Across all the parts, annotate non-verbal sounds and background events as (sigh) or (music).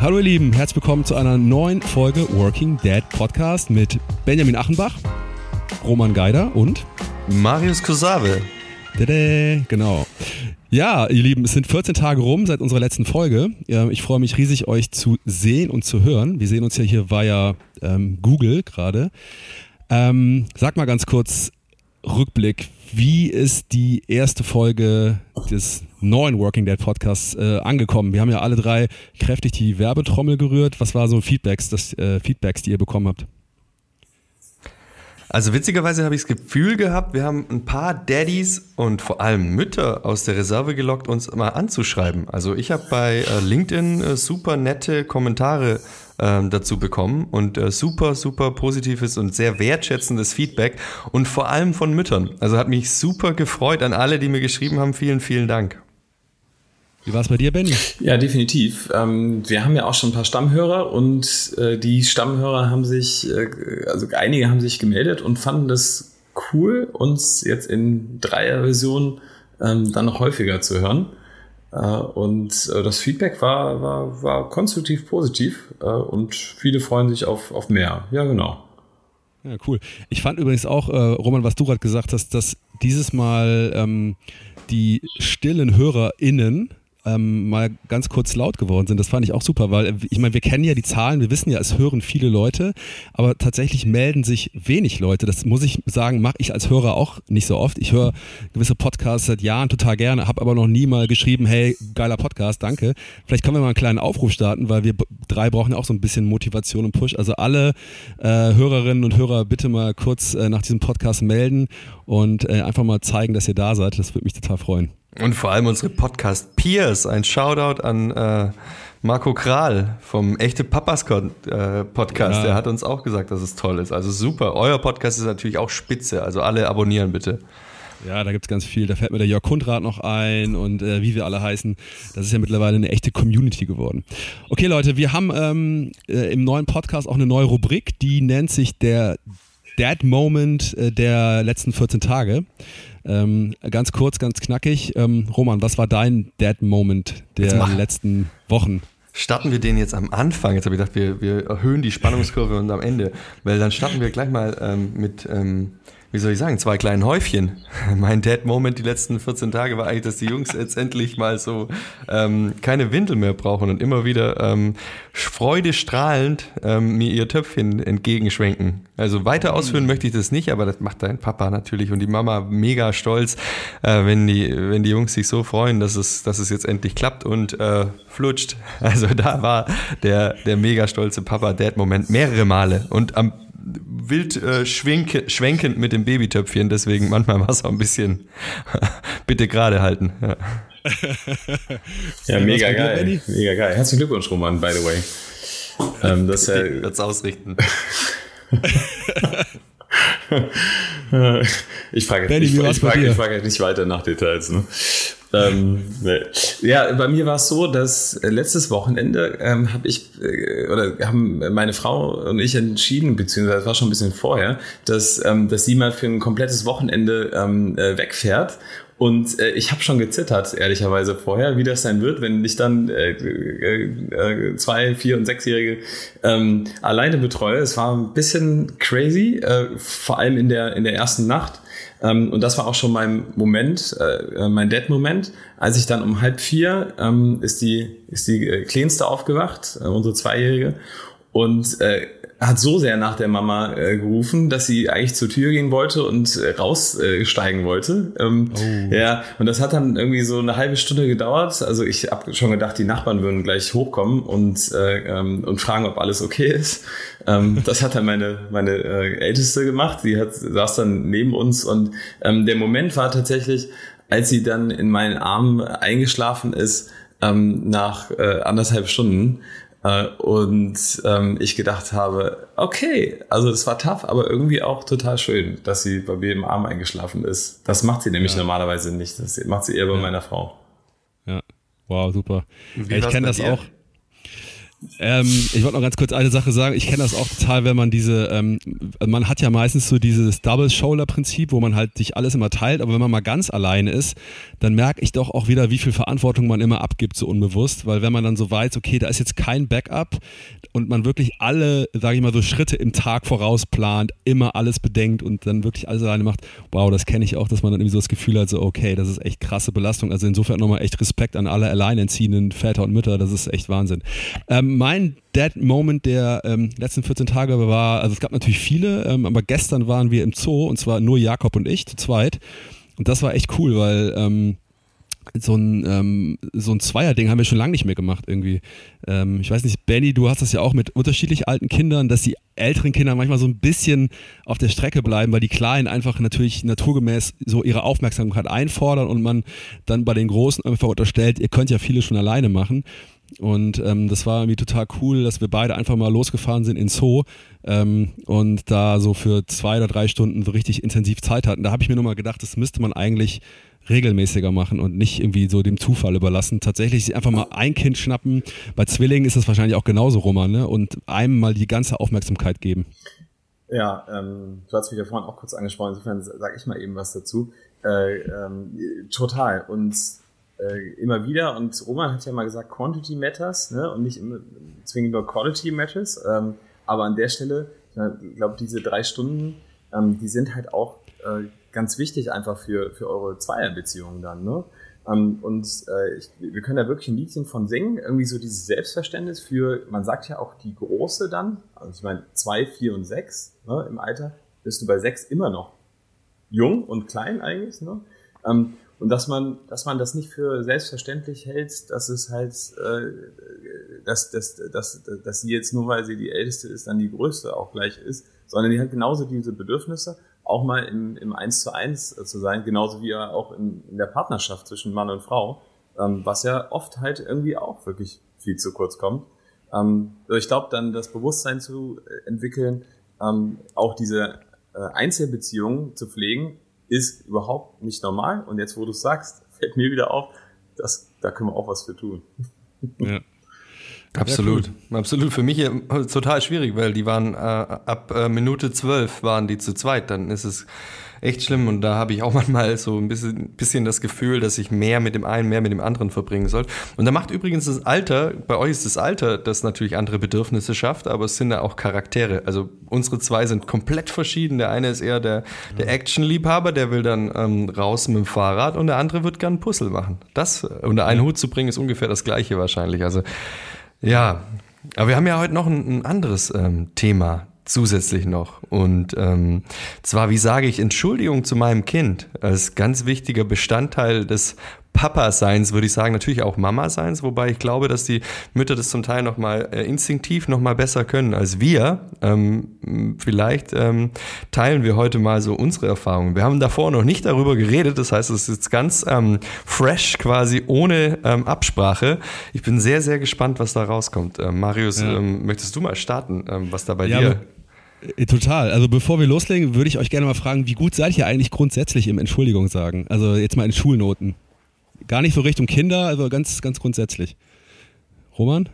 Hallo ihr Lieben, herzlich willkommen zu einer neuen Folge Working Dad Podcast mit Benjamin Achenbach, Roman Geider und Marius Kusave. Tada, genau. Ja, ihr Lieben, es sind 14 Tage rum seit unserer letzten Folge. Ich freue mich riesig, euch zu sehen und zu hören. Wir sehen uns ja hier via ähm, Google gerade. Ähm, sag mal ganz kurz Rückblick. Wie ist die erste Folge des neuen Working Dead Podcasts äh, angekommen? Wir haben ja alle drei kräftig die Werbetrommel gerührt. Was war so Feedbacks, das, äh, Feedbacks, die ihr bekommen habt? Also witzigerweise habe ich das Gefühl gehabt, wir haben ein paar Daddies und vor allem Mütter aus der Reserve gelockt, uns mal anzuschreiben. Also ich habe bei äh, LinkedIn äh, super nette Kommentare ähm, dazu bekommen und äh, super, super positives und sehr wertschätzendes Feedback und vor allem von Müttern. Also hat mich super gefreut an alle, die mir geschrieben haben. Vielen, vielen Dank. Wie war es bei dir, Benny? Ja, definitiv. Ähm, wir haben ja auch schon ein paar Stammhörer und äh, die Stammhörer haben sich, äh, also einige haben sich gemeldet und fanden das cool, uns jetzt in Dreier-Version ähm, dann noch häufiger zu hören. Äh, und äh, das Feedback war, war, war konstruktiv positiv äh, und viele freuen sich auf, auf mehr. Ja, genau. Ja, cool. Ich fand übrigens auch, Roman, was du gerade gesagt hast, dass dieses Mal ähm, die stillen HörerInnen ähm, mal ganz kurz laut geworden sind. Das fand ich auch super, weil äh, ich meine, wir kennen ja die Zahlen, wir wissen ja, es hören viele Leute, aber tatsächlich melden sich wenig Leute. Das muss ich sagen, mache ich als Hörer auch nicht so oft. Ich höre gewisse Podcasts seit Jahren total gerne, habe aber noch nie mal geschrieben, hey, geiler Podcast, danke. Vielleicht können wir mal einen kleinen Aufruf starten, weil wir drei brauchen ja auch so ein bisschen Motivation und Push. Also alle äh, Hörerinnen und Hörer bitte mal kurz äh, nach diesem Podcast melden und äh, einfach mal zeigen, dass ihr da seid. Das würde mich total freuen. Und vor allem unsere Podcast-Peers. Ein Shoutout an äh, Marco Kral vom Echte Papas äh, Podcast. Ja. Der hat uns auch gesagt, dass es toll ist. Also super. Euer Podcast ist natürlich auch spitze. Also alle abonnieren bitte. Ja, da gibt es ganz viel. Da fällt mir der Jörg Kundrat noch ein und äh, wie wir alle heißen. Das ist ja mittlerweile eine echte Community geworden. Okay, Leute, wir haben ähm, äh, im neuen Podcast auch eine neue Rubrik, die nennt sich der Dad Moment äh, der letzten 14 Tage. Ähm, ganz kurz, ganz knackig. Ähm, Roman, was war dein Dad Moment der letzten Wochen? Starten wir den jetzt am Anfang? Jetzt habe ich gedacht, wir, wir erhöhen die Spannungskurve und am Ende. Weil dann starten wir gleich mal ähm, mit ähm, wie soll ich sagen, zwei kleinen Häufchen. (laughs) Mein Dad-Moment die letzten 14 Tage war eigentlich, dass die Jungs jetzt endlich mal so ähm, keine Windel mehr brauchen und immer wieder ähm, freudestrahlend ähm, mir ihr Töpfchen entgegenschwenken. Also weiter ausführen möchte ich das nicht, aber das macht dein Papa natürlich und die Mama mega stolz, äh, wenn, die, wenn die Jungs sich so freuen, dass es, dass es jetzt endlich klappt und äh, flutscht. (laughs) Also da war der, der mega stolze Papa-Dad-Moment mehrere Male und am wild äh, schwenke, schwenkend mit dem Babytöpfchen, deswegen manchmal war es auch ein bisschen (laughs) bitte gerade halten. Ja, ja mega geil. Mega geil. Herzlichen Glückwunsch, Roman, by the way. Ähm, das äh, wird's (laughs) ausrichten. (laughs) ich frage jetzt, ich, ich, frage, ich frage nicht weiter nach Details. Ne? Ähm, nee. Ja, bei mir war es so, dass äh, letztes Wochenende ähm, habe ich äh, oder haben meine Frau und ich entschieden, beziehungsweise es war schon ein bisschen vorher, dass, ähm, dass sie mal für ein komplettes Wochenende ähm, äh, wegfährt und äh, ich habe schon gezittert, ehrlicherweise vorher, wie das sein wird, wenn ich dann äh, äh, äh, zwei, vier und sechsjährige ähm, alleine betreue. Es war ein bisschen crazy, äh, vor allem in der in der ersten Nacht. Ähm, und das war auch schon mein Moment, äh, äh, mein Dad-Moment. Als ich dann um halb vier ähm, ist die, ist die äh, Kleinste aufgewacht, äh, unsere Zweijährige, und äh, hat so sehr nach der Mama äh, gerufen, dass sie eigentlich zur Tür gehen wollte und äh, raussteigen äh, wollte. Ähm, oh. Ja, und das hat dann irgendwie so eine halbe Stunde gedauert. Also ich habe schon gedacht, die Nachbarn würden gleich hochkommen und, äh, ähm, und fragen, ob alles okay ist. Ähm, das hat dann meine, meine äh, Älteste gemacht. Sie hat, saß dann neben uns und ähm, der Moment war tatsächlich, als sie dann in meinen Armen eingeschlafen ist, ähm, nach äh, anderthalb Stunden, und ähm, ich gedacht habe, okay, also das war tough, aber irgendwie auch total schön, dass sie bei mir im Arm eingeschlafen ist. Das macht sie nämlich ja. normalerweise nicht. Das macht sie eher bei ja. meiner Frau. Ja, wow, super. Ja, ich kenne das dir? auch. Ähm, ich wollte noch ganz kurz eine Sache sagen. Ich kenne das auch total, wenn man diese, ähm, man hat ja meistens so dieses Double-Shoulder-Prinzip, wo man halt sich alles immer teilt, aber wenn man mal ganz alleine ist, dann merke ich doch auch wieder, wie viel Verantwortung man immer abgibt, so unbewusst, weil wenn man dann so weiß, okay, da ist jetzt kein Backup und man wirklich alle, sage ich mal, so Schritte im Tag vorausplant, immer alles bedenkt und dann wirklich alles alleine macht, wow, das kenne ich auch, dass man dann irgendwie so das Gefühl hat, so, okay, das ist echt krasse Belastung. Also insofern nochmal echt Respekt an alle alleinerziehenden Väter und Mütter, das ist echt Wahnsinn. Ähm, mein Dead Moment der ähm, letzten 14 Tage war, also es gab natürlich viele, ähm, aber gestern waren wir im Zoo und zwar nur Jakob und ich zu zweit. Und das war echt cool, weil ähm, so ein, ähm, so ein Zweier-Ding haben wir schon lange nicht mehr gemacht irgendwie. Ähm, ich weiß nicht, Benny, du hast das ja auch mit unterschiedlich alten Kindern, dass die älteren Kinder manchmal so ein bisschen auf der Strecke bleiben, weil die Kleinen einfach natürlich naturgemäß so ihre Aufmerksamkeit einfordern und man dann bei den Großen einfach unterstellt, ihr könnt ja viele schon alleine machen. Und ähm, das war irgendwie total cool, dass wir beide einfach mal losgefahren sind in Zoo ähm, und da so für zwei oder drei Stunden so richtig intensiv Zeit hatten. Da habe ich mir nochmal gedacht, das müsste man eigentlich regelmäßiger machen und nicht irgendwie so dem Zufall überlassen. Tatsächlich einfach mal ein Kind schnappen. Bei Zwillingen ist das wahrscheinlich auch genauso, Roman, ne? und einem mal die ganze Aufmerksamkeit geben. Ja, ähm, du hast mich ja vorhin auch kurz angesprochen, insofern sage ich mal eben was dazu. Äh, ähm, total. Und äh, immer wieder. Und Roman hat ja mal gesagt, Quantity matters ne? und nicht immer zwingend nur Quality matters. Ähm, aber an der Stelle, ich glaube, diese drei Stunden, ähm, die sind halt auch äh, ganz wichtig einfach für, für eure Zweierbeziehungen dann. Ne? Ähm, und äh, ich, wir können da wirklich ein Liedchen von singen, irgendwie so dieses Selbstverständnis für, man sagt ja auch die Große dann, also ich meine zwei, vier und sechs ne, im Alter, bist du bei sechs immer noch jung und klein eigentlich. Ne? Ähm, und dass man, dass man das nicht für selbstverständlich hält, dass es halt, äh, dass, dass, dass, dass sie jetzt nur, weil sie die Älteste ist, dann die Größte auch gleich ist, sondern die hat genauso diese Bedürfnisse, auch mal im, im Eins zu eins zu sein, genauso wie auch in, in der Partnerschaft zwischen Mann und Frau, ähm, was ja oft halt irgendwie auch wirklich viel zu kurz kommt. Ähm, ich glaube dann, das Bewusstsein zu entwickeln, ähm, auch diese äh, Einzelbeziehungen zu pflegen, ist überhaupt nicht normal. Und jetzt, wo du sagst, fällt mir wieder auf, dass, da können wir auch was für tun. Ja. Absolut, cool. absolut. Für mich total schwierig, weil die waren äh, ab äh, Minute zwölf waren die zu zweit. Dann ist es echt schlimm und da habe ich auch (laughs) manchmal so ein bisschen, bisschen das Gefühl, dass ich mehr mit dem einen, mehr mit dem anderen verbringen soll. Und da macht übrigens das Alter, bei euch ist das Alter, das natürlich andere Bedürfnisse schafft, aber es sind ja auch Charaktere. Also unsere zwei sind komplett verschieden. Der eine ist eher der, der Action-Liebhaber, der will dann ähm, raus mit dem Fahrrad und der andere wird gern Puzzle machen. Das unter einen Hut zu bringen, ist ungefähr das gleiche wahrscheinlich. Also ja, aber wir haben ja heute noch ein, ein anderes ähm, Thema zusätzlich noch. Und ähm, zwar, wie sage ich Entschuldigung zu meinem Kind als ganz wichtiger Bestandteil des Papa-Seins, würde ich sagen, natürlich auch Mama-Seins, wobei ich glaube, dass die Mütter das zum Teil nochmal äh, instinktiv nochmal besser können als wir. Ähm, vielleicht ähm, teilen wir heute mal so unsere Erfahrungen. Wir haben davor noch nicht darüber geredet, das heißt, es ist jetzt ganz ähm, fresh, quasi ohne ähm, Absprache. Ich bin sehr, sehr gespannt, was da rauskommt. Ähm, Marius, ja. Ähm, möchtest du mal starten, ähm, was da bei ja, dir äh, Total. Also bevor wir loslegen, würde ich euch gerne mal fragen, wie gut seid ihr eigentlich grundsätzlich im Entschuldigung sagen? Also jetzt mal in Schulnoten. Gar nicht so Richtung Kinder, also ganz, ganz grundsätzlich. Roman?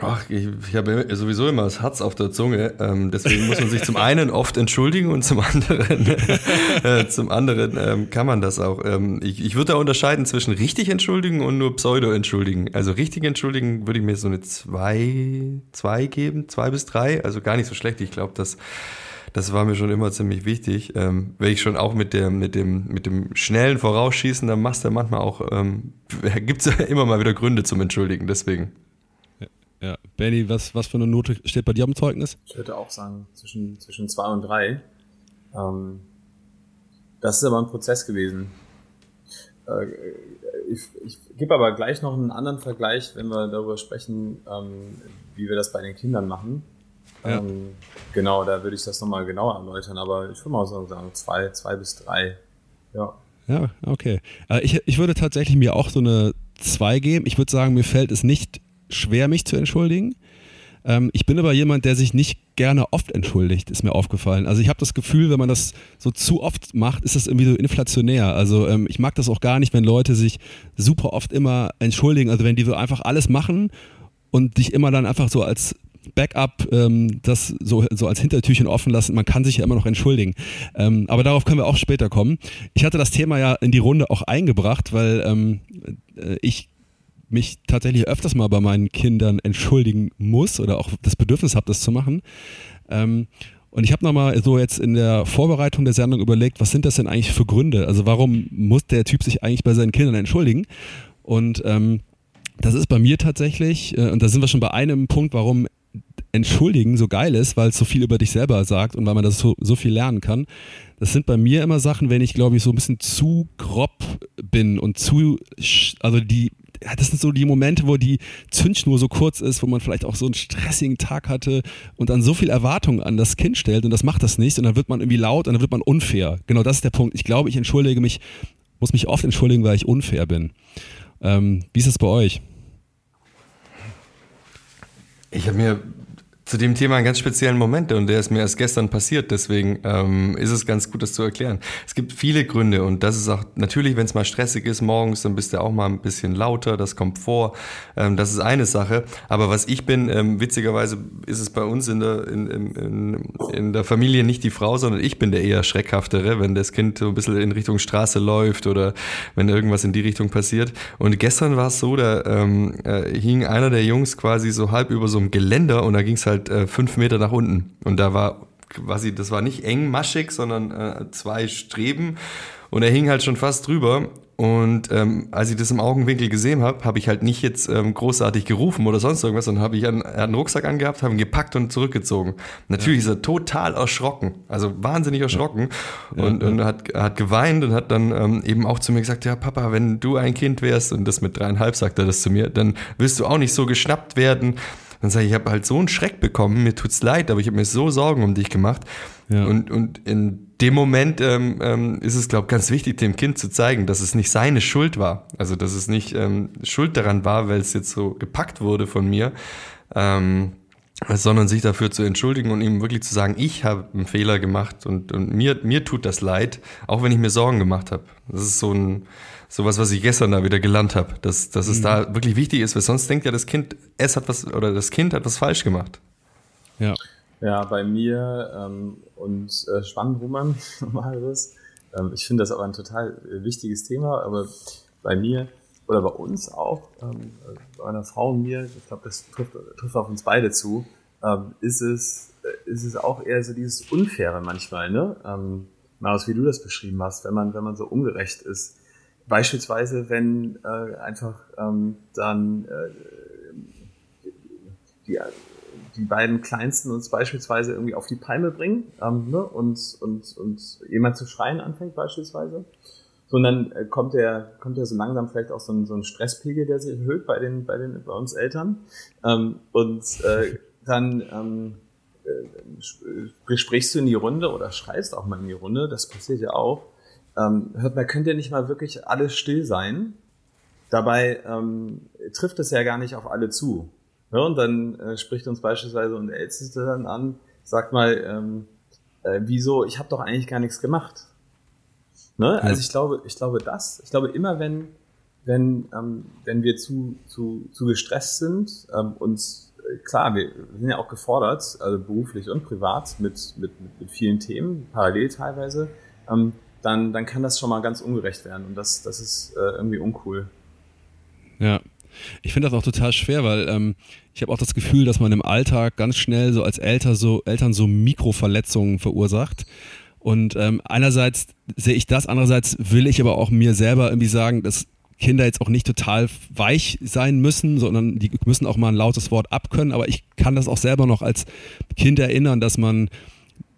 Ach, ich, ich habe sowieso immer das Herz auf der Zunge. Ähm, deswegen muss man sich zum einen oft entschuldigen und zum anderen, (laughs) äh, zum anderen ähm, kann man das auch. Ähm, ich, ich würde da unterscheiden zwischen richtig entschuldigen und nur pseudo entschuldigen. Also richtig entschuldigen würde ich mir so eine zwei, zwei geben, zwei bis drei. Also gar nicht so schlecht. Ich glaube, dass das war mir schon immer ziemlich wichtig. Ähm, wenn ich schon auch mit dem, mit dem, mit dem schnellen Vorausschießen, dann machst du manchmal auch, ähm, (laughs) gibt es ja immer mal wieder Gründe zum Entschuldigen, deswegen. Ja, ja. Benny, was, was für eine Note steht bei dir am Zeugnis? Ich würde auch sagen, zwischen, zwischen zwei und drei. Ähm, das ist aber ein Prozess gewesen. Äh, ich, ich gebe aber gleich noch einen anderen Vergleich, wenn wir darüber sprechen, ähm, wie wir das bei den Kindern machen. Ja. Ähm, genau, da würde ich das nochmal genauer erläutern, aber ich würde mal sagen, zwei, zwei bis drei. Ja. Ja, okay. Äh, ich, ich würde tatsächlich mir auch so eine zwei geben. Ich würde sagen, mir fällt es nicht schwer, mich zu entschuldigen. Ähm, ich bin aber jemand, der sich nicht gerne oft entschuldigt, ist mir aufgefallen. Also ich habe das Gefühl, wenn man das so zu oft macht, ist das irgendwie so inflationär. Also ähm, ich mag das auch gar nicht, wenn Leute sich super oft immer entschuldigen. Also wenn die so einfach alles machen und dich immer dann einfach so als Backup ähm, das so, so als Hintertürchen offen lassen. Man kann sich ja immer noch entschuldigen. Ähm, aber darauf können wir auch später kommen. Ich hatte das Thema ja in die Runde auch eingebracht, weil ähm, äh, ich mich tatsächlich öfters mal bei meinen Kindern entschuldigen muss oder auch das Bedürfnis habe, das zu machen. Ähm, und ich habe nochmal so jetzt in der Vorbereitung der Sendung überlegt, was sind das denn eigentlich für Gründe? Also warum muss der Typ sich eigentlich bei seinen Kindern entschuldigen? Und ähm, das ist bei mir tatsächlich, äh, und da sind wir schon bei einem Punkt, warum Entschuldigen so geil ist, weil es so viel über dich selber sagt und weil man das so, so viel lernen kann. Das sind bei mir immer Sachen, wenn ich, glaube ich, so ein bisschen zu grob bin und zu, also die, das sind so die Momente, wo die Zündschnur so kurz ist, wo man vielleicht auch so einen stressigen Tag hatte und dann so viel Erwartung an das Kind stellt und das macht das nicht und dann wird man irgendwie laut und dann wird man unfair. Genau das ist der Punkt. Ich glaube, ich entschuldige mich, muss mich oft entschuldigen, weil ich unfair bin. Ähm, wie ist es bei euch? Ich habe mir zu dem Thema einen ganz speziellen Moment und der ist mir erst gestern passiert, deswegen ähm, ist es ganz gut, das zu erklären. Es gibt viele Gründe und das ist auch natürlich, wenn es mal stressig ist morgens, dann bist du auch mal ein bisschen lauter, das kommt vor, ähm, das ist eine Sache. Aber was ich bin, ähm, witzigerweise ist es bei uns in der, in, in, in der Familie nicht die Frau, sondern ich bin der eher schreckhaftere, wenn das Kind so ein bisschen in Richtung Straße läuft oder wenn irgendwas in die Richtung passiert. Und gestern war es so, da ähm, äh, hing einer der Jungs quasi so halb über so einem Geländer und da ging es halt halt äh, fünf Meter nach unten. Und da war quasi, das war nicht engmaschig, sondern äh, zwei Streben. Und er hing halt schon fast drüber. Und ähm, als ich das im Augenwinkel gesehen habe, habe ich halt nicht jetzt ähm, großartig gerufen oder sonst irgendwas, sondern habe ich einen, er hat einen Rucksack angehabt, habe ihn gepackt und zurückgezogen. Natürlich ja. ist er total erschrocken, also wahnsinnig erschrocken ja. und, ja, und hat, hat geweint und hat dann ähm, eben auch zu mir gesagt, ja Papa, wenn du ein Kind wärst, und das mit dreieinhalb sagt er das zu mir, dann willst du auch nicht so geschnappt werden. Dann sage ich, ich habe halt so einen Schreck bekommen, mir tut's leid, aber ich habe mir so Sorgen um dich gemacht. Ja. Und, und in dem Moment ähm, ähm, ist es, glaube ich, ganz wichtig, dem Kind zu zeigen, dass es nicht seine Schuld war. Also, dass es nicht ähm, Schuld daran war, weil es jetzt so gepackt wurde von mir. Ähm, sondern sich dafür zu entschuldigen und ihm wirklich zu sagen, ich habe einen Fehler gemacht und, und mir, mir tut das leid, auch wenn ich mir Sorgen gemacht habe. Das ist so ein, sowas, was ich gestern da wieder gelernt habe, dass, dass es mhm. da wirklich wichtig ist, weil sonst denkt ja das Kind, es hat was, oder das Kind hat was falsch gemacht. Ja. Ja, bei mir ähm, und äh, spannend, Roman, Marius. (laughs) Ähm, ich finde das aber ein total äh, wichtiges Thema, aber bei mir oder bei uns auch, ähm, bei meiner Frau und mir, ich glaube, das trifft, trifft auf uns beide zu, ähm, ist es äh, ist es auch eher so dieses Unfaire manchmal, ne? Ähm, Marius, wie du das beschrieben hast, wenn man wenn man so ungerecht ist Beispielsweise, wenn äh, einfach ähm, dann äh, die, die beiden Kleinsten uns beispielsweise irgendwie auf die Palme bringen ähm, ne? und, und, und jemand zu schreien anfängt beispielsweise. Sondern äh, kommt der kommt ja so langsam vielleicht auch so ein, so ein Stresspegel, der sich erhöht bei den bei den bei uns Eltern ähm, und äh, dann ähm, äh, sprichst du in die Runde oder schreist auch mal in die Runde, das passiert ja auch ähm, hört mal, könnt ihr nicht mal wirklich alles still sein? Dabei ähm, trifft es ja gar nicht auf alle zu. Ja, und dann äh, spricht uns beispielsweise und Älteste dann an, sagt mal, ähm, äh, wieso, ich habe doch eigentlich gar nichts gemacht. Ne? Also ich glaube, ich glaube das, ich glaube immer, wenn, wenn, ähm, wenn wir zu, zu, zu gestresst sind, ähm, uns, äh, klar, wir sind ja auch gefordert, also beruflich und privat, mit, mit, mit vielen Themen, parallel teilweise, ähm, dann, dann kann das schon mal ganz ungerecht werden und das, das ist äh, irgendwie uncool. Ja. Ich finde das auch total schwer, weil ähm, ich habe auch das Gefühl, dass man im Alltag ganz schnell so als Eltern so, Eltern so Mikroverletzungen verursacht. Und ähm, einerseits sehe ich das, andererseits will ich aber auch mir selber irgendwie sagen, dass Kinder jetzt auch nicht total weich sein müssen, sondern die müssen auch mal ein lautes Wort abkönnen. Aber ich kann das auch selber noch als Kind erinnern, dass man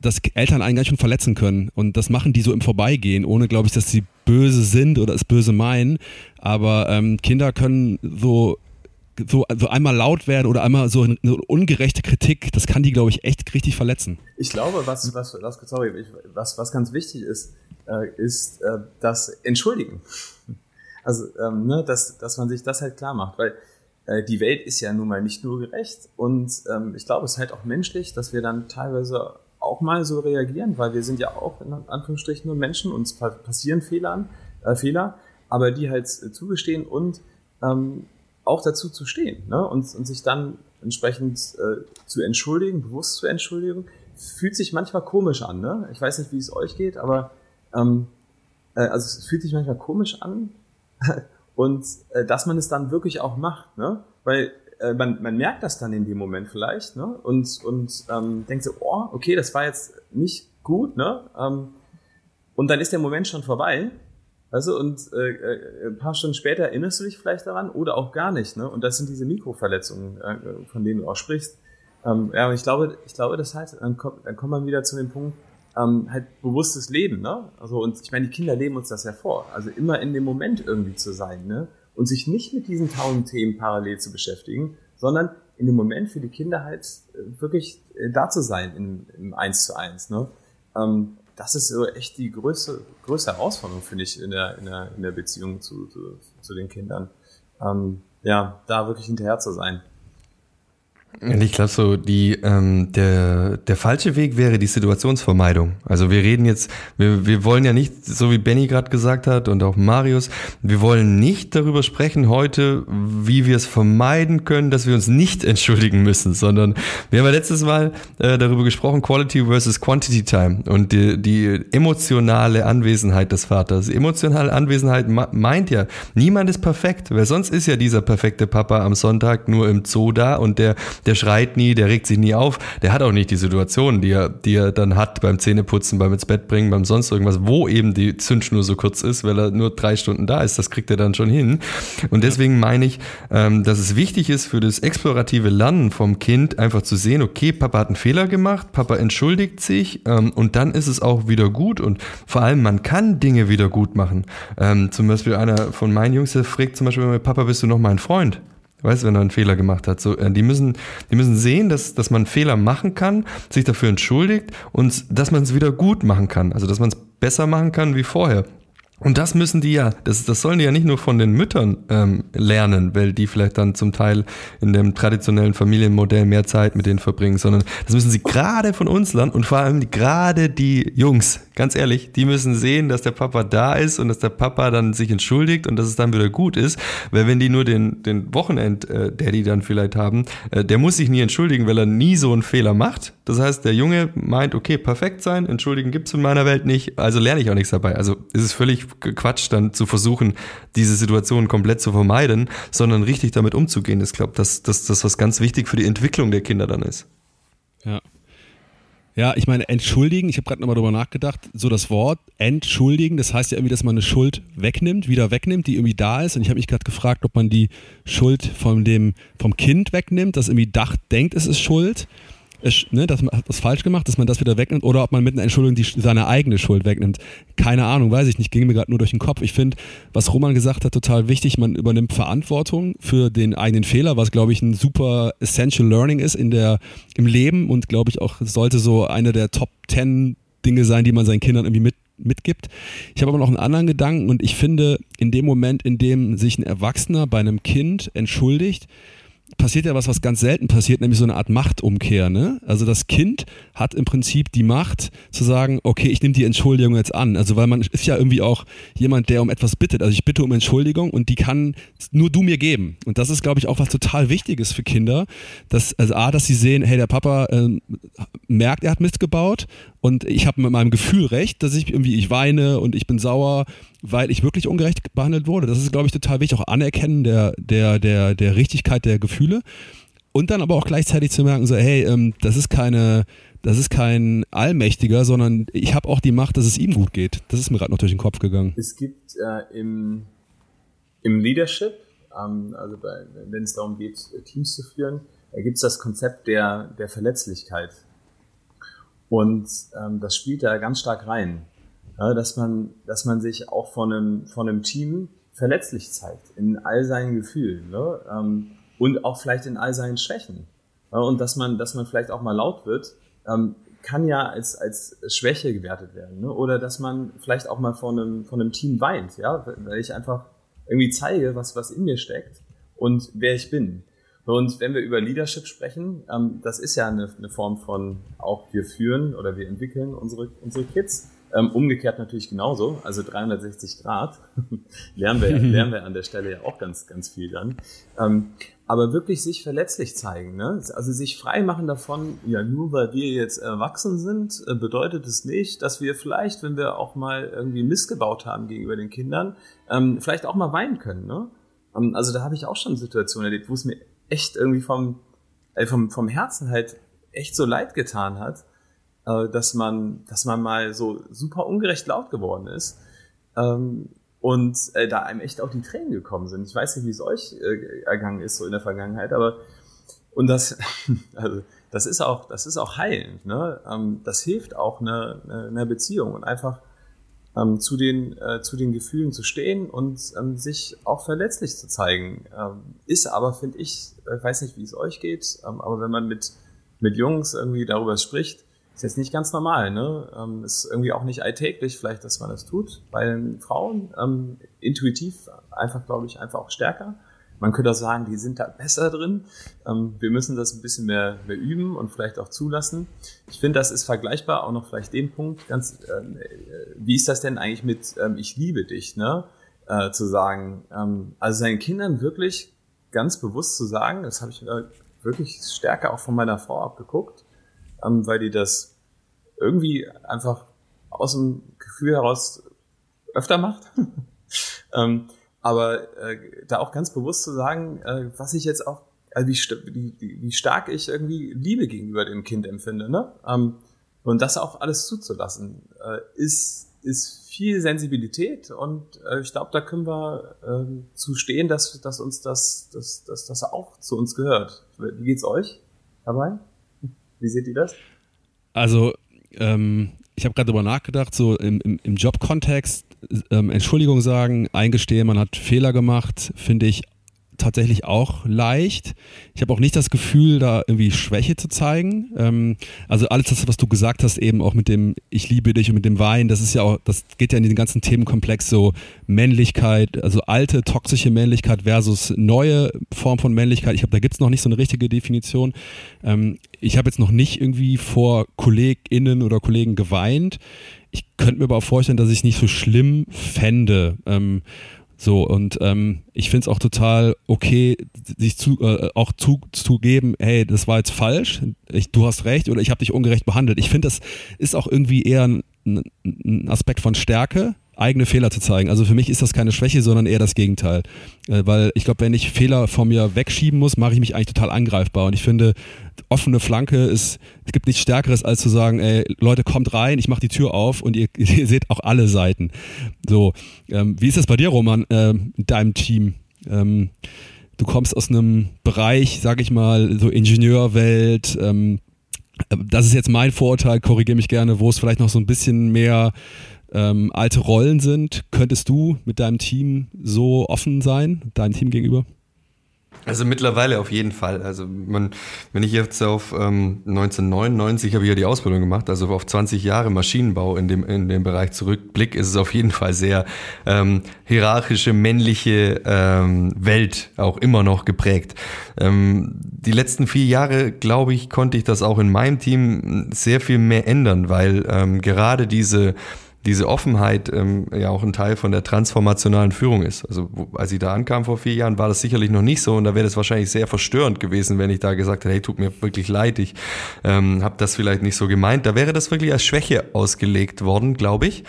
dass Eltern einen ganz schön verletzen können. Und das machen die so im Vorbeigehen, ohne, glaube ich, dass sie böse sind oder es böse meinen. Aber ähm, Kinder können so, so, so einmal laut werden oder einmal so eine ungerechte Kritik, das kann die, glaube ich, echt richtig verletzen. Ich glaube, was, was, was, sorry, was, was ganz wichtig ist, äh, ist äh, das Entschuldigen. Also, ähm, ne, dass, dass man sich das halt klar macht. Weil äh, die Welt ist ja nun mal nicht nur gerecht und ähm, ich glaube, es ist halt auch menschlich, dass wir dann teilweise auch mal so reagieren, weil wir sind ja auch in Anführungsstrichen nur Menschen, uns passieren Fehlern, äh, Fehler, aber die halt zugestehen und ähm, auch dazu zu stehen ne? und, und sich dann entsprechend äh, zu entschuldigen, bewusst zu entschuldigen, fühlt sich manchmal komisch an. Ne? Ich weiß nicht, wie es euch geht, aber ähm, äh, also es fühlt sich manchmal komisch an (laughs) und äh, dass man es dann wirklich auch macht, ne? weil äh, man, man merkt das dann in dem Moment vielleicht ne? und, und ähm, denkt so, oh, okay, das war jetzt nicht gut, ne? Ähm, und dann ist der Moment schon vorbei also und äh, äh, ein paar Stunden später erinnerst du dich vielleicht daran oder auch gar nicht. Ne? Und das sind diese Mikroverletzungen, äh, von denen du auch sprichst. Ähm, ja, und ich glaube, ich glaube, das heißt, dann kommt, dann kommt man wieder zu dem Punkt, ähm, halt bewusstes Leben. Ne? Also und ich meine, die Kinder leben uns das ja vor. Also immer in dem Moment irgendwie zu sein ne? Und sich nicht mit diesen tausend Themen parallel zu beschäftigen, sondern in dem Moment für die Kinder halt äh, wirklich äh, da zu sein im, im Eins zu eins. Ne? Ähm, das ist so echt die größte, größte Herausforderung, finde ich, in der, in der, in der Beziehung zu, zu, zu den Kindern. Ähm, ja, da wirklich hinterher zu sein. Ich glaube so, die, ähm, der, der falsche Weg wäre die Situationsvermeidung. Also wir reden jetzt, wir, wir wollen ja nicht, so wie Benny gerade gesagt hat und auch Marius, wir wollen nicht darüber sprechen heute, wie wir es vermeiden können, dass wir uns nicht (laughs) entschuldigen müssen, sondern wir haben ja letztes Mal äh, darüber gesprochen, Quality versus Quantity Time und die, die emotionale Anwesenheit des Vaters. Emotionale Anwesenheit meint ja, niemand ist perfekt, weil sonst ist ja dieser perfekte Papa am Sonntag nur im Zoo da und der der schreit nie, der regt sich nie auf, der hat auch nicht die Situation, die er, die er dann hat beim Zähneputzen, beim ins Bett bringen, beim sonst irgendwas, wo eben die Zündschnur so kurz ist, weil er nur drei Stunden da ist, das kriegt er dann schon hin. Und deswegen meine ich, ähm, dass es wichtig ist für das explorative Lernen vom Kind einfach zu sehen, okay, Papa hat einen Fehler gemacht, Papa entschuldigt sich ähm, und dann ist es auch wieder gut und vor allem man kann Dinge wieder gut machen. Ähm, zum Beispiel einer von meinen Jungs, der fragt zum Beispiel, Papa, bist du noch mein Freund? Weißt du, wenn er einen Fehler gemacht hat. So, äh, die müssen, die müssen sehen, dass, dass man Fehler machen kann, sich dafür entschuldigt und dass man es wieder gut machen kann. Also, dass man es besser machen kann wie vorher. Und das müssen die ja, das, das sollen die ja nicht nur von den Müttern ähm, lernen, weil die vielleicht dann zum Teil in dem traditionellen Familienmodell mehr Zeit mit denen verbringen, sondern das müssen sie gerade von uns lernen und vor allem gerade die Jungs, ganz ehrlich, die müssen sehen, dass der Papa da ist und dass der Papa dann sich entschuldigt und dass es dann wieder gut ist, weil wenn die nur den, den Wochenend-Daddy äh, dann vielleicht haben, äh, der muss sich nie entschuldigen, weil er nie so einen Fehler macht. Das heißt, der Junge meint, okay, perfekt sein, entschuldigen gibt's in meiner Welt nicht, also lerne ich auch nichts dabei. Also ist es völlig Quatsch, dann zu versuchen, diese Situation komplett zu vermeiden, sondern richtig damit umzugehen. Ich glaube, dass, dass das was ganz wichtig für die Entwicklung der Kinder dann ist. Ja. Ja, ich meine, entschuldigen, ich habe gerade nochmal drüber nachgedacht, so das Wort entschuldigen, das heißt ja irgendwie, dass man eine Schuld wegnimmt, wieder wegnimmt, die irgendwie da ist. Und ich habe mich gerade gefragt, ob man die Schuld von dem, vom Kind wegnimmt, das irgendwie dacht, denkt, es ist Schuld ne, dass man das falsch gemacht, dass man das wieder wegnimmt oder ob man mit einer Entschuldigung die, seine eigene Schuld wegnimmt. Keine Ahnung, weiß ich nicht, ging mir gerade nur durch den Kopf. Ich finde, was Roman gesagt hat, total wichtig. Man übernimmt Verantwortung für den eigenen Fehler, was glaube ich ein super essential learning ist in der, im Leben und glaube ich auch sollte so eine der Top 10 Dinge sein, die man seinen Kindern irgendwie mit mitgibt. Ich habe aber noch einen anderen Gedanken und ich finde, in dem Moment, in dem sich ein Erwachsener bei einem Kind entschuldigt, passiert ja was, was ganz selten passiert, nämlich so eine Art Machtumkehr. Ne? Also das Kind hat im Prinzip die Macht zu sagen, okay, ich nehme die Entschuldigung jetzt an. Also weil man ist ja irgendwie auch jemand, der um etwas bittet. Also ich bitte um Entschuldigung und die kann nur du mir geben. Und das ist, glaube ich, auch was total Wichtiges für Kinder. Dass, also A, dass sie sehen, hey, der Papa äh, merkt, er hat Mist gebaut und ich habe mit meinem Gefühl recht, dass ich irgendwie, ich weine und ich bin sauer, weil ich wirklich ungerecht behandelt wurde. Das ist, glaube ich, total wichtig. Auch Anerkennen der, der, der, der Richtigkeit der Gefühle. Und dann aber auch gleichzeitig zu merken, so, hey, ähm, das ist keine, das ist kein Allmächtiger, sondern ich habe auch die Macht, dass es ihm gut geht. Das ist mir gerade noch durch den Kopf gegangen. Es gibt äh, im, im Leadership, ähm, also wenn es darum geht, Teams zu führen, da gibt es das Konzept der, der Verletzlichkeit. Und ähm, das spielt da ganz stark rein, ja, dass man, dass man sich auch von einem, von einem Team verletzlich zeigt in all seinen Gefühlen ne? ähm, und auch vielleicht in all seinen Schwächen. Ja, und dass man, dass man vielleicht auch mal laut wird, ähm, kann ja als, als Schwäche gewertet werden. Ne? Oder dass man vielleicht auch mal von einem, von einem Team weint, ja, weil ich einfach irgendwie zeige, was, was in mir steckt und wer ich bin. Und wenn wir über Leadership sprechen, ähm, das ist ja eine, eine, Form von auch wir führen oder wir entwickeln unsere, unsere Kids. Ähm, umgekehrt natürlich genauso, also 360 Grad (laughs) lernen, wir, (laughs) lernen wir an der Stelle ja auch ganz, ganz viel dann. Ähm, aber wirklich sich verletzlich zeigen, ne? also sich frei machen davon, ja nur weil wir jetzt erwachsen sind, äh, bedeutet es nicht, dass wir vielleicht, wenn wir auch mal irgendwie missgebaut haben gegenüber den Kindern, ähm, vielleicht auch mal weinen können. Ne? Also da habe ich auch schon Situationen erlebt, wo es mir echt irgendwie vom, äh, vom, vom Herzen halt echt so leid getan hat, dass man, dass man mal so super ungerecht laut geworden ist. Ähm, und äh, da einem echt auch die Tränen gekommen sind. Ich weiß nicht, wie es euch äh, ergangen ist so in der Vergangenheit, aber und das, (laughs) also das ist auch, das ist auch heilend. Ne? Ähm, das hilft auch einer eine, eine Beziehung und einfach ähm, zu, den, äh, zu den Gefühlen zu stehen und ähm, sich auch verletzlich zu zeigen. Ähm, ist aber, finde ich, ich äh, weiß nicht, wie es euch geht, ähm, aber wenn man mit, mit Jungs irgendwie darüber spricht, ist jetzt nicht ganz normal, ne? Ähm, ist irgendwie auch nicht alltäglich, vielleicht, dass man das tut. Bei den Frauen ähm, intuitiv einfach, glaube ich, einfach auch stärker. Man könnte auch sagen, die sind da besser drin. Ähm, wir müssen das ein bisschen mehr, mehr üben und vielleicht auch zulassen. Ich finde, das ist vergleichbar auch noch vielleicht den Punkt, ganz, ähm, äh, wie ist das denn eigentlich mit ähm, Ich liebe dich, ne? Äh, zu sagen. Ähm, also seinen Kindern wirklich ganz bewusst zu sagen, das habe ich wirklich stärker auch von meiner Frau abgeguckt, ähm, weil die das irgendwie einfach aus dem Gefühl heraus öfter macht. (laughs) ähm, aber äh, da auch ganz bewusst zu sagen, äh, was ich jetzt auch, also wie, wie, wie stark ich irgendwie Liebe gegenüber dem Kind empfinde, ne? Ähm, und das auch alles zuzulassen, äh, ist, ist viel Sensibilität und äh, ich glaube, da können wir äh, zu stehen, dass, dass uns das, dass, dass das auch zu uns gehört. Wie geht's euch dabei? Wie seht ihr das? Also ähm, ich habe gerade darüber nachgedacht, so im, im, im Jobkontext ähm, Entschuldigung sagen, eingestehen, man hat Fehler gemacht, finde ich tatsächlich auch leicht. Ich habe auch nicht das Gefühl, da irgendwie Schwäche zu zeigen. Ähm, also alles das, was du gesagt hast, eben auch mit dem Ich liebe dich und mit dem Wein, das ist ja auch, das geht ja in den ganzen Themenkomplex so Männlichkeit, also alte toxische Männlichkeit versus neue Form von Männlichkeit. Ich glaube, da gibt es noch nicht so eine richtige Definition. Ähm, ich habe jetzt noch nicht irgendwie vor KollegInnen oder Kollegen geweint. Ich könnte mir aber auch vorstellen, dass ich es nicht so schlimm fände. Ähm, so, und ähm, ich finde es auch total okay, sich zu, äh, auch zu, zu geben, hey, das war jetzt falsch, ich, du hast recht oder ich habe dich ungerecht behandelt. Ich finde, das ist auch irgendwie eher ein, ein Aspekt von Stärke, eigene Fehler zu zeigen. Also für mich ist das keine Schwäche, sondern eher das Gegenteil. Äh, weil ich glaube, wenn ich Fehler von mir wegschieben muss, mache ich mich eigentlich total angreifbar. Und ich finde, offene Flanke ist, es gibt nichts Stärkeres, als zu sagen, ey, Leute, kommt rein, ich mache die Tür auf und ihr, (laughs) ihr, seht auch alle Seiten. So, ähm, wie ist das bei dir, Roman, äh, in deinem Team? Ähm, du kommst aus einem Bereich, sag ich mal, so Ingenieurwelt, ähm, das ist jetzt mein Vorurteil, korrigiere mich gerne, wo es vielleicht noch so ein bisschen mehr ähm, alte Rollen sind. Könntest du mit deinem Team so offen sein, deinem Team gegenüber? Also mittlerweile auf jeden Fall. Also man, wenn ich jetzt auf ähm, 1999 habe ich ja die Ausbildung gemacht, also auf 20 Jahre Maschinenbau in dem in dem Bereich zurückblick, ist es auf jeden Fall sehr ähm, hierarchische männliche ähm, Welt auch immer noch geprägt. Ähm, die letzten vier Jahre, glaube ich, konnte ich das auch in meinem Team sehr viel mehr ändern, weil ähm, gerade diese diese Offenheit ähm, ja auch ein Teil von der transformationalen Führung ist. Also wo, als ich da ankam vor vier Jahren, war das sicherlich noch nicht so und da wäre das wahrscheinlich sehr verstörend gewesen, wenn ich da gesagt hätte, hey, tut mir wirklich leid, ich ähm, habe das vielleicht nicht so gemeint. Da wäre das wirklich als Schwäche ausgelegt worden, glaube ich.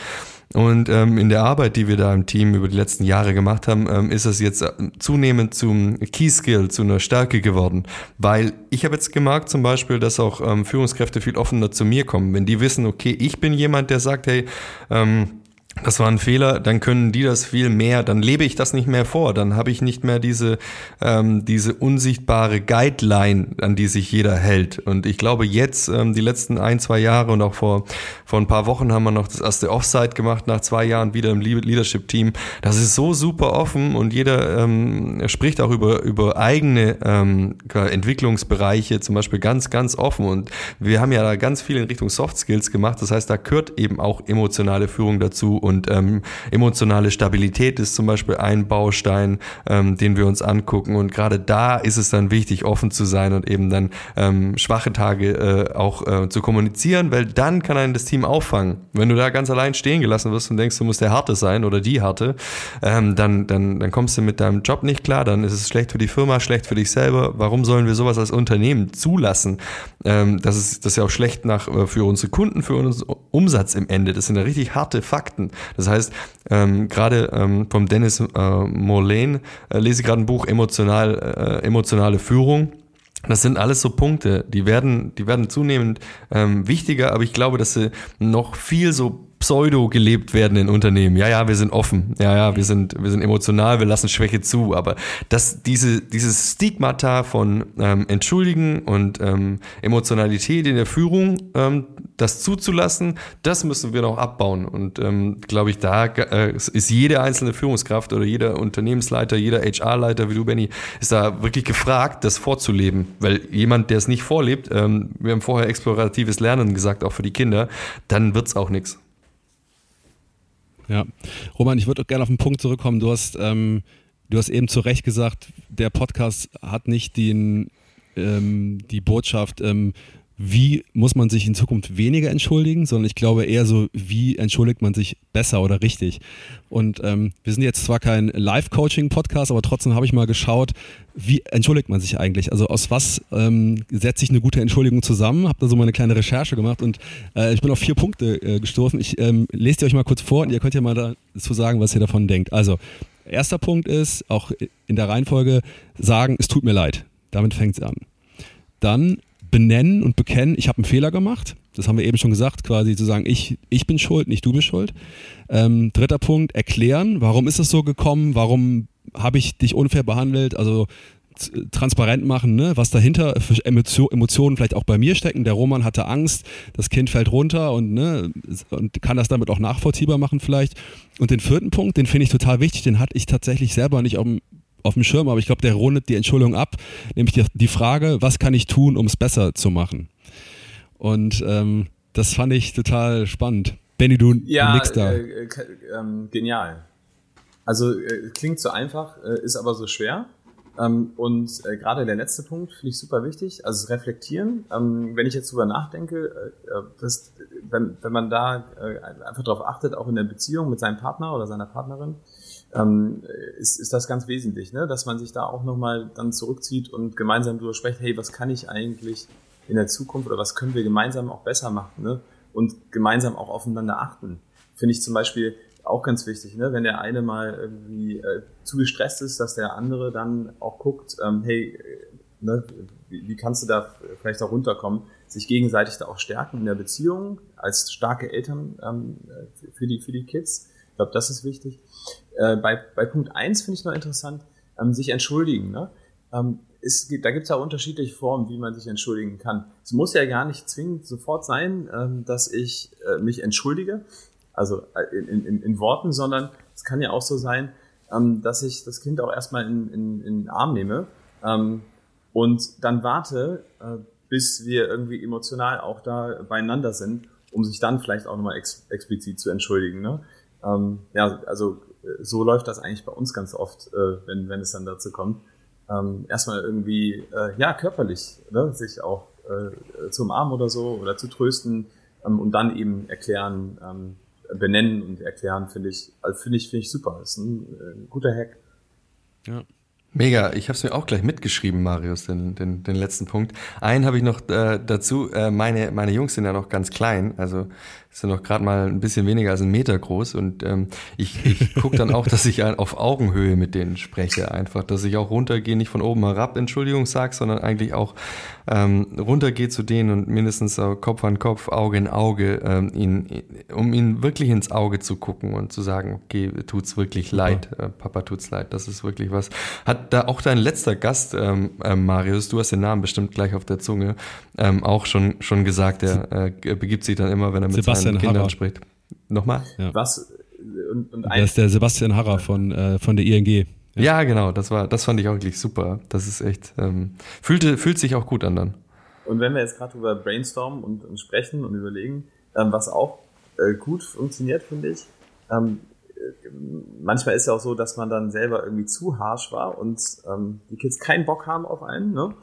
Und ähm, in der Arbeit, die wir da im Team über die letzten Jahre gemacht haben, ähm, ist es jetzt äh, zunehmend zum Key Skill, zu einer Stärke geworden. Weil ich habe jetzt gemerkt zum Beispiel, dass auch ähm, Führungskräfte viel offener zu mir kommen. Wenn die wissen, okay, ich bin jemand, der sagt, hey, ähm, das war ein Fehler, dann können die das viel mehr, dann lebe ich das nicht mehr vor, dann habe ich nicht mehr diese, ähm, diese unsichtbare Guideline, an die sich jeder hält. Und ich glaube jetzt, ähm, die letzten ein, zwei Jahre und auch vor, vor ein paar Wochen haben wir noch das erste Offside gemacht, nach zwei Jahren wieder im Leadership-Team. Das ist so super offen und jeder ähm, spricht auch über, über eigene ähm, Entwicklungsbereiche, zum Beispiel ganz, ganz offen. Und wir haben ja da ganz viel in Richtung Soft Skills gemacht. Das heißt, da gehört eben auch emotionale Führung dazu Und ähm, emotionale Stabilität ist zum Beispiel ein Baustein, ähm, den wir uns angucken. Und gerade da ist es dann wichtig, offen zu sein und eben dann ähm, schwache Tage äh, auch äh, zu kommunizieren, weil dann kann einen das Team auffangen. Wenn du da ganz allein stehen gelassen wirst und denkst, du musst der Harte sein oder die Harte, ähm, dann, dann, dann kommst du mit deinem Job nicht klar, dann ist es schlecht für die Firma, schlecht für dich selber. Warum sollen wir sowas als Unternehmen zulassen? Ähm, das, ist, das ist ja auch schlecht nach, äh, für unsere Kunden, für unseren Umsatz im Ende. Das sind ja richtig harte Fakten. Das heißt, ähm, gerade ähm, vom Dennis äh, Morlane äh, lese ich gerade ein Buch Emotional, äh, emotionale Führung. Das sind alles so Punkte, die werden, die werden zunehmend ähm, wichtiger, aber ich glaube, dass sie noch viel so pseudo gelebt werden in Unternehmen. Ja, ja, wir sind offen. Ja, ja, wir sind, wir sind emotional, wir lassen Schwäche zu. Aber dass diese, dieses Stigmata von ähm, Entschuldigen und ähm, Emotionalität in der Führung, ähm, das zuzulassen, das müssen wir noch abbauen. Und ähm, glaube ich, da äh, ist jede einzelne Führungskraft oder jeder Unternehmensleiter, jeder HR-Leiter, wie du, Benny, ist da wirklich gefragt, das vorzuleben. Weil jemand, der es nicht vorlebt, ähm, wir haben vorher exploratives Lernen gesagt, auch für die Kinder, dann wird's auch nichts. Ja, Roman, ich würde gerne auf den Punkt zurückkommen. Du hast, ähm, du hast eben zu Recht gesagt, der Podcast hat nicht den, ähm, die Botschaft, ähm, wie muss man sich in Zukunft weniger entschuldigen, sondern ich glaube eher so, wie entschuldigt man sich besser oder richtig. Und ähm, wir sind jetzt zwar kein Live-Coaching-Podcast, aber trotzdem habe ich mal geschaut, wie entschuldigt man sich eigentlich? Also aus was ähm, setzt sich eine gute Entschuldigung zusammen? Habe da so mal eine kleine Recherche gemacht und äh, ich bin auf vier Punkte äh, gestoßen. Ich ähm, lese die euch mal kurz vor und ihr könnt ja mal dazu sagen, was ihr davon denkt. Also, erster Punkt ist, auch in der Reihenfolge, sagen, es tut mir leid. Damit fängt es an. Dann benennen und bekennen, ich habe einen Fehler gemacht. Das haben wir eben schon gesagt, quasi zu sagen, ich, ich bin schuld, nicht du bist schuld. Ähm, dritter Punkt, erklären, warum ist es so gekommen, warum habe ich dich unfair behandelt, also transparent machen, ne? was dahinter für Emotionen vielleicht auch bei mir stecken. Der Roman hatte Angst, das Kind fällt runter und, ne, und kann das damit auch nachvollziehbar machen vielleicht. Und den vierten Punkt, den finde ich total wichtig, den hatte ich tatsächlich selber nicht auf dem auf dem Schirm, aber ich glaube, der rundet die Entschuldigung ab, nämlich die, die Frage, was kann ich tun, um es besser zu machen? Und ähm, das fand ich total spannend. Benny, du, ja, du da. Äh, äh, genial. Also äh, klingt so einfach, äh, ist aber so schwer. Ähm, und äh, gerade der letzte Punkt finde ich super wichtig, also das Reflektieren. Ähm, wenn ich jetzt drüber nachdenke, äh, dass, wenn, wenn man da einfach darauf achtet, auch in der Beziehung mit seinem Partner oder seiner Partnerin, ähm, ist, ist das ganz wesentlich, ne? dass man sich da auch nochmal dann zurückzieht und gemeinsam darüber spricht, hey, was kann ich eigentlich in der Zukunft oder was können wir gemeinsam auch besser machen ne? und gemeinsam auch aufeinander achten. Finde ich zum Beispiel auch ganz wichtig, ne? wenn der eine mal irgendwie äh, zu gestresst ist, dass der andere dann auch guckt, ähm, hey, äh, ne, wie, wie kannst du da vielleicht auch runterkommen, sich gegenseitig da auch stärken in der Beziehung als starke Eltern ähm, für, die, für die Kids. Ich glaube, das ist wichtig. Äh, bei, bei Punkt eins finde ich noch interessant, ähm, sich entschuldigen. Ne? Ähm, es gibt, da gibt es ja unterschiedliche Formen, wie man sich entschuldigen kann. Es muss ja gar nicht zwingend sofort sein, ähm, dass ich äh, mich entschuldige, also äh, in, in, in Worten, sondern es kann ja auch so sein, ähm, dass ich das Kind auch erstmal in, in, in den Arm nehme ähm, und dann warte, äh, bis wir irgendwie emotional auch da beieinander sind, um sich dann vielleicht auch nochmal ex explizit zu entschuldigen. Ne? Ähm, ja, also so läuft das eigentlich bei uns ganz oft, äh, wenn, wenn es dann dazu kommt. Ähm, erstmal irgendwie, äh, ja, körperlich, ne, sich auch äh, zu umarmen oder so oder zu trösten ähm, und dann eben erklären, ähm, benennen und erklären, finde ich, also finde ich, finde ich super. Das ist ein, ein guter Hack. Ja. Mega, ich habe es mir auch gleich mitgeschrieben, Marius, den, den, den letzten Punkt. Einen habe ich noch äh, dazu, äh, meine, meine Jungs sind ja noch ganz klein, also sind noch gerade mal ein bisschen weniger als ein Meter groß und ähm, ich, ich gucke dann auch, dass ich auf Augenhöhe mit denen spreche, einfach, dass ich auch runtergehe, nicht von oben herab Entschuldigung sag, sondern eigentlich auch ähm, runtergehe zu denen und mindestens Kopf an Kopf, Auge in Auge, ähm, ihn, um ihn wirklich ins Auge zu gucken und zu sagen, okay, tut's wirklich leid, äh, Papa tut's leid, das ist wirklich was. Hat da auch dein letzter Gast, ähm, äh, Marius, du hast den Namen bestimmt gleich auf der Zunge, ähm, auch schon, schon gesagt, er äh, begibt sich dann immer, wenn er mit Sebastian seinen Kindern Harrer. spricht. Nochmal? Ja. Was? Und, und das ist der Sebastian Harrer von, äh, von der ING. Ja. ja. genau, das war, das fand ich auch wirklich super. Das ist echt, ähm, fühlte, fühlt sich auch gut an dann. Und wenn wir jetzt gerade über brainstormen und, und, sprechen und überlegen, ähm, was auch äh, gut funktioniert, finde ich, ähm, manchmal ist ja auch so, dass man dann selber irgendwie zu harsh war und ähm, die Kids keinen Bock haben auf einen, ne?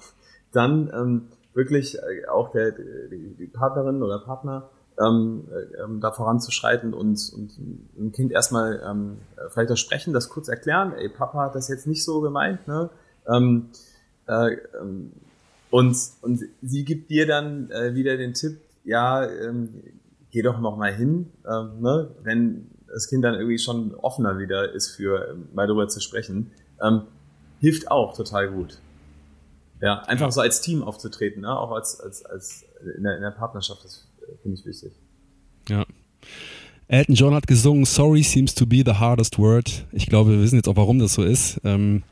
dann ähm, wirklich äh, auch der, die, die Partnerin oder Partner ähm, äh, ähm, da voranzuschreiten und, und ein Kind erstmal ähm, vielleicht auch sprechen, das kurz erklären, ey, Papa hat das jetzt nicht so gemeint, ne? Ähm, äh, ähm, und, und sie gibt dir dann äh, wieder den Tipp, ja, ähm, geh doch noch mal hin, ähm, ne? wenn das Kind dann irgendwie schon offener wieder ist für ähm, mal darüber zu sprechen, ähm, hilft auch total gut. Ja, einfach so als Team aufzutreten, ne? auch als, als, als in, der, in der Partnerschaft, das finde ich wichtig. Ja. Elton John hat gesungen, Sorry seems to be the hardest word. Ich glaube, wir wissen jetzt auch, warum das so ist. Ähm,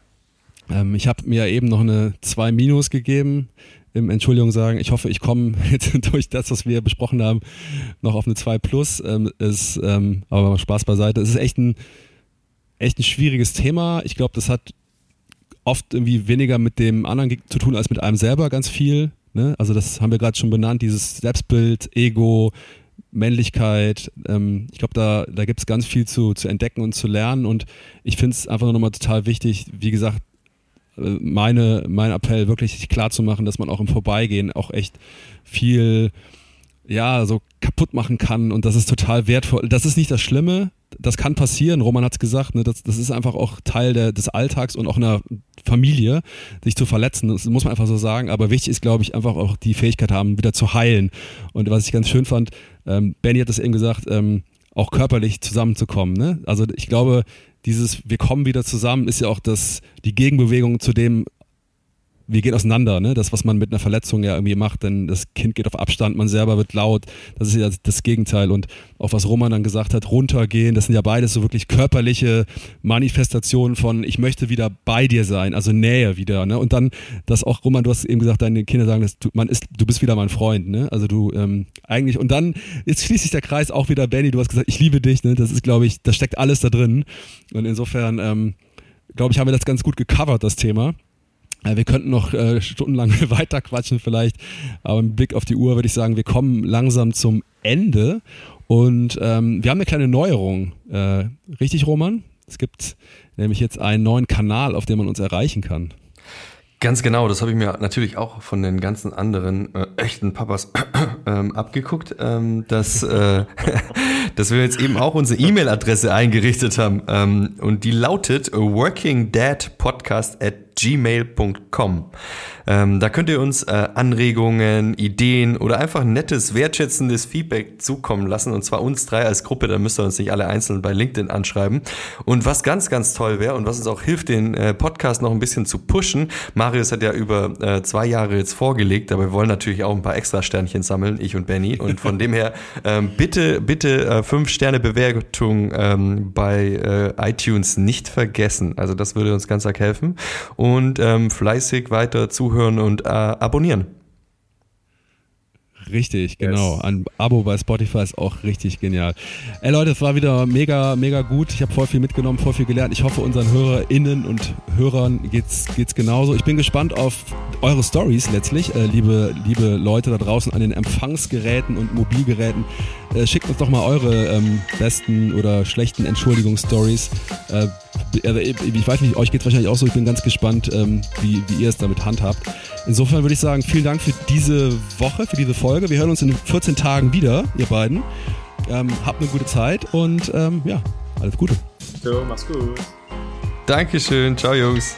ähm, ich habe mir eben noch eine 2 Minus gegeben im Entschuldigung sagen. Ich hoffe, ich komme (laughs) jetzt durch das, was wir besprochen haben, noch auf eine 2 Plus. Ähm, ist, ähm, aber Spaß beiseite. Es ist echt ein, echt ein schwieriges Thema. Ich glaube, das hat oft irgendwie weniger mit dem anderen zu tun als mit einem selber ganz viel. Ne? Also das haben wir gerade schon benannt, dieses Selbstbild, Ego, Männlichkeit. Ähm, ich glaube, da, da gibt es ganz viel zu, zu entdecken und zu lernen. Und ich finde es einfach nur nochmal total wichtig, wie gesagt, äh, meine, mein Appell wirklich klar zu machen, dass man auch im Vorbeigehen auch echt viel ja, so kaputt machen kann und das ist total wertvoll. Das ist nicht das Schlimme, das kann passieren, Roman hat es gesagt, ne, das, das ist einfach auch Teil der, des Alltags und auch einer Familie, sich zu verletzen, das muss man einfach so sagen, aber wichtig ist, glaube ich, einfach auch die Fähigkeit haben, wieder zu heilen und was ich ganz schön fand, ähm, Benny hat das eben gesagt, ähm, auch körperlich zusammenzukommen. Ne? Also ich glaube, dieses Wir kommen wieder zusammen ist ja auch das, die Gegenbewegung zu dem, wir gehen auseinander, ne? Das, was man mit einer Verletzung ja irgendwie macht, denn das Kind geht auf Abstand, man selber wird laut. Das ist ja das Gegenteil. Und auch was Roman dann gesagt hat, runtergehen, das sind ja beides so wirklich körperliche Manifestationen von, ich möchte wieder bei dir sein, also Nähe wieder, ne? Und dann, dass auch, Roman, du hast eben gesagt, deine Kinder sagen, dass du, man ist, du bist wieder mein Freund, ne? Also du, ähm, eigentlich, und dann, jetzt schließt sich der Kreis auch wieder, Benny, du hast gesagt, ich liebe dich, ne? Das ist, glaube ich, da steckt alles da drin. Und insofern, ähm, glaube ich, haben wir das ganz gut gecovert, das Thema. Wir könnten noch äh, stundenlang (laughs) weiter quatschen vielleicht, aber im Blick auf die Uhr würde ich sagen, wir kommen langsam zum Ende und ähm, wir haben eine kleine Neuerung. Äh, richtig, Roman? Es gibt nämlich jetzt einen neuen Kanal, auf dem man uns erreichen kann. Ganz genau, das habe ich mir natürlich auch von den ganzen anderen äh, echten Papas (clears throat) ähm, abgeguckt, ähm, dass, äh, (laughs) dass wir jetzt eben auch unsere E-Mail-Adresse eingerichtet haben ähm, und die lautet workingdadpodcast at gmail.com. Ähm, da könnt ihr uns äh, Anregungen, Ideen oder einfach nettes, wertschätzendes Feedback zukommen lassen. Und zwar uns drei als Gruppe, da müsst ihr uns nicht alle einzeln bei LinkedIn anschreiben. Und was ganz, ganz toll wäre und was uns auch hilft, den äh, Podcast noch ein bisschen zu pushen. Marius hat ja über äh, zwei Jahre jetzt vorgelegt, aber wir wollen natürlich auch ein paar extra Sternchen sammeln, ich und Benny. Und von dem her, (laughs) ähm, bitte, bitte äh, fünf Sterne Bewertung ähm, bei äh, iTunes nicht vergessen. Also das würde uns ganz arg helfen. Und ähm, fleißig weiter zuhören zuhören und äh, abonnieren. Richtig, genau. Yes. Ein Abo bei Spotify ist auch richtig genial. Ey Leute, es war wieder mega, mega gut. Ich habe voll viel mitgenommen, voll viel gelernt. Ich hoffe, unseren HörerInnen und Hörern geht's, geht's genauso. Ich bin gespannt auf eure Stories letztlich, äh, liebe, liebe Leute da draußen an den Empfangsgeräten und Mobilgeräten. Äh, schickt uns doch mal eure ähm, besten oder schlechten Entschuldigungsstories. Äh, also, ich weiß nicht, euch geht es wahrscheinlich auch so. Ich bin ganz gespannt, ähm, wie, wie ihr es damit handhabt. Insofern würde ich sagen, vielen Dank für diese Woche, für diese Folge. Wir hören uns in 14 Tagen wieder, ihr beiden. Ähm, habt eine gute Zeit und ähm, ja, alles Gute. So, mach's gut. Dankeschön. Ciao, Jungs.